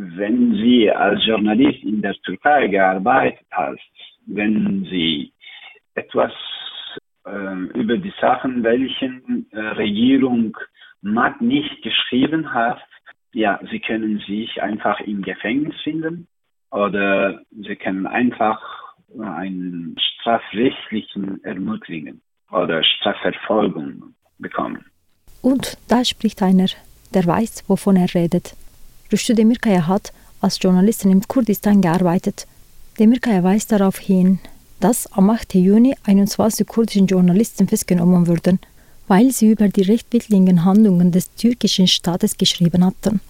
wenn Sie als Journalist in der Türkei gearbeitet hast, wenn Sie etwas äh, über die Sachen, welchen äh, Regierung Matt nicht geschrieben hat, ja, Sie können sich einfach im Gefängnis finden oder Sie können einfach einen strafrechtlichen Ermutigen oder Strafverfolgung bekommen. Und da spricht einer, der weiß, wovon er redet. Rüştü Demirkaya hat als Journalistin im Kurdistan gearbeitet. Demirkaya weist darauf hin, dass am 8. Juni 21 kurdischen Journalisten festgenommen wurden, weil sie über die rechtwidrigen Handlungen des türkischen Staates geschrieben hatten.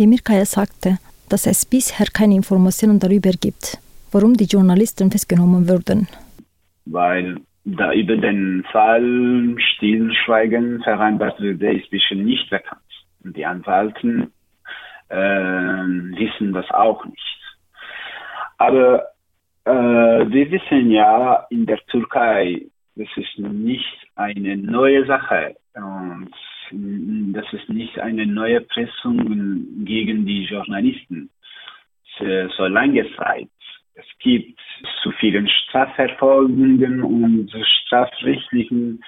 Demirkaya sagte, dass es bisher keine Informationen darüber gibt, warum die Journalisten festgenommen wurden. Weil da über den Fall Stillschweigen vereinbart wurde, ist bisher nicht bekannt. Die Anwalten äh, wissen das auch nicht. Aber äh, wir wissen ja in der Türkei, das ist nicht eine neue Sache und das ist nicht eine neue Pressung gegen die Journalisten. So lange Zeit. Es gibt zu vielen Strafverfolgungen und strafrechtlichen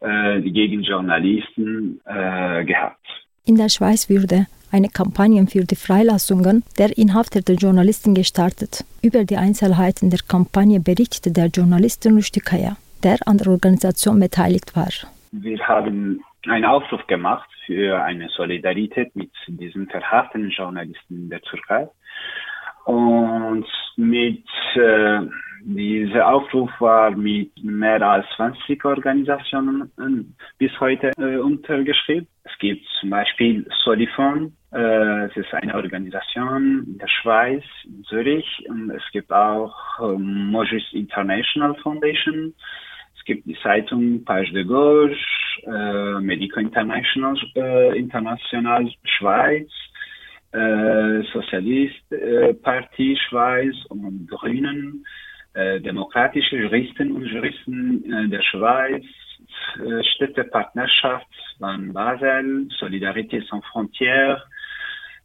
äh, gegen Journalisten äh, gehabt. In der Schweiz würde eine Kampagne für die Freilassungen der inhaftierten Journalisten gestartet. Über die Einzelheiten der Kampagne berichtete der Journalist Rustikaya, der an der Organisation beteiligt war. Wir haben einen Aufruf gemacht für eine Solidarität mit diesen verhafteten Journalisten in der Türkei. Und mit äh, dieser Aufruf war mit mehr als 20 Organisationen äh, bis heute äh, untergeschrieben. Es gibt zum Beispiel Solifon, äh, es ist eine Organisation in der Schweiz, in Zürich. Und es gibt auch äh, Mojis International Foundation. Es gibt die Zeitung Page de Gauche, äh, Medico International, äh, International Schweiz äh, Sozialistpartie äh, Schweiz und Grünen, demokratische Juristen und Juristen äh, der Schweiz, äh, Städtepartnerschaft von Basel, Solidarité sans frontières,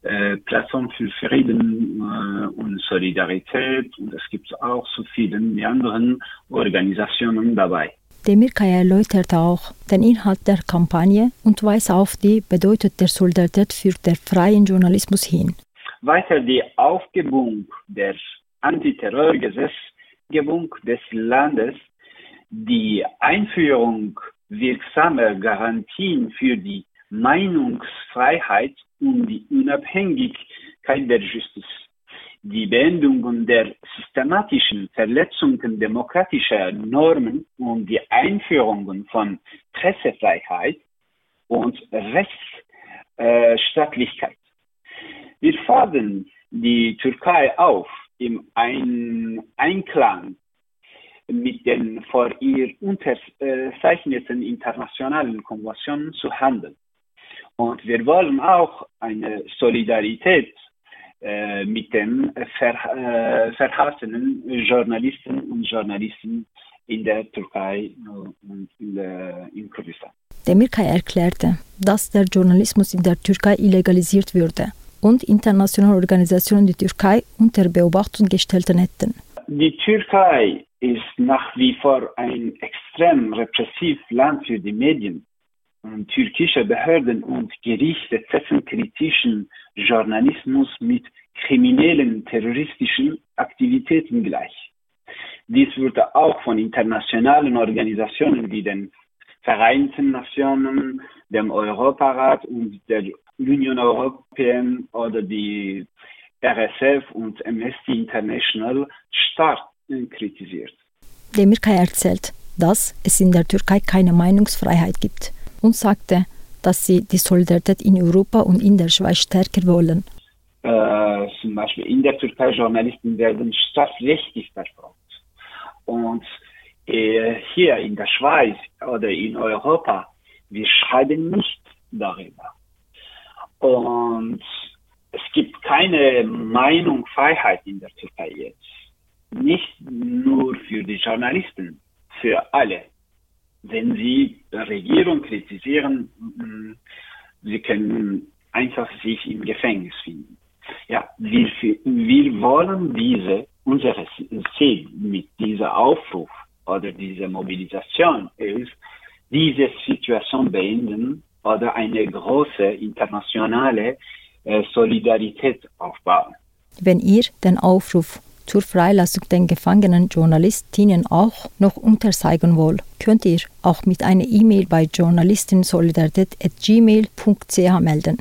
äh, Plattform für Frieden äh, und Solidarität und es gibt auch so viele anderen Organisationen dabei. Demirkaya erläutert auch den Inhalt der Kampagne und weist auf die Bedeutung der Solidarität für den freien Journalismus hin. Weiter die Aufgebung der Antiterrorgesetzgebung des Landes, die Einführung wirksamer Garantien für die Meinungsfreiheit und die Unabhängigkeit der Justiz die Beendung der systematischen Verletzungen demokratischer Normen und die Einführung von Pressefreiheit und Rechtsstaatlichkeit. Wir fordern die Türkei auf, im Einklang mit den vor ihr unterzeichneten internationalen Konventionen zu handeln. Und wir wollen auch eine Solidarität äh, mit den ver, äh, verhassenen Journalisten und Journalisten in der Türkei und in, in Kurdistan. Demirkay erklärte, dass der Journalismus in der Türkei illegalisiert würde und internationale Organisationen die Türkei unter Beobachtung gestellt hätten. Die Türkei ist nach wie vor ein extrem repressives Land für die Medien. Und türkische Behörden und Gerichte setzen kritischen Journalismus mit kriminellen, terroristischen Aktivitäten gleich. Dies wurde auch von internationalen Organisationen wie den Vereinten Nationen, dem Europarat und der Union Européenne oder die RSF und Amnesty International stark kritisiert. Demirkay erzählt, dass es in der Türkei keine Meinungsfreiheit gibt und sagte, dass sie die Solidarität in Europa und in der Schweiz stärker wollen. Äh, zum Beispiel in der Türkei Journalisten werden strafrechtlich verfolgt. Und äh, hier in der Schweiz oder in Europa, wir schreiben nicht darüber. Und es gibt keine Meinungsfreiheit in der Türkei jetzt. Nicht nur für die Journalisten, für alle wenn Sie die Regierung kritisieren, mm, Sie können einfach sich im Gefängnis finden. ja, wir, wir wollen diese, unsere Ziel mit dieser Aufruf oder dieser Mobilisation ist, diese Situation beenden oder eine große internationale Solidarität aufbauen. Wenn ihr den Aufruf zur Freilassung der gefangenen Journalistinnen auch noch unterzeigen wollt, könnt ihr auch mit einer E-Mail bei journalistensolidarität.gmail.ch melden.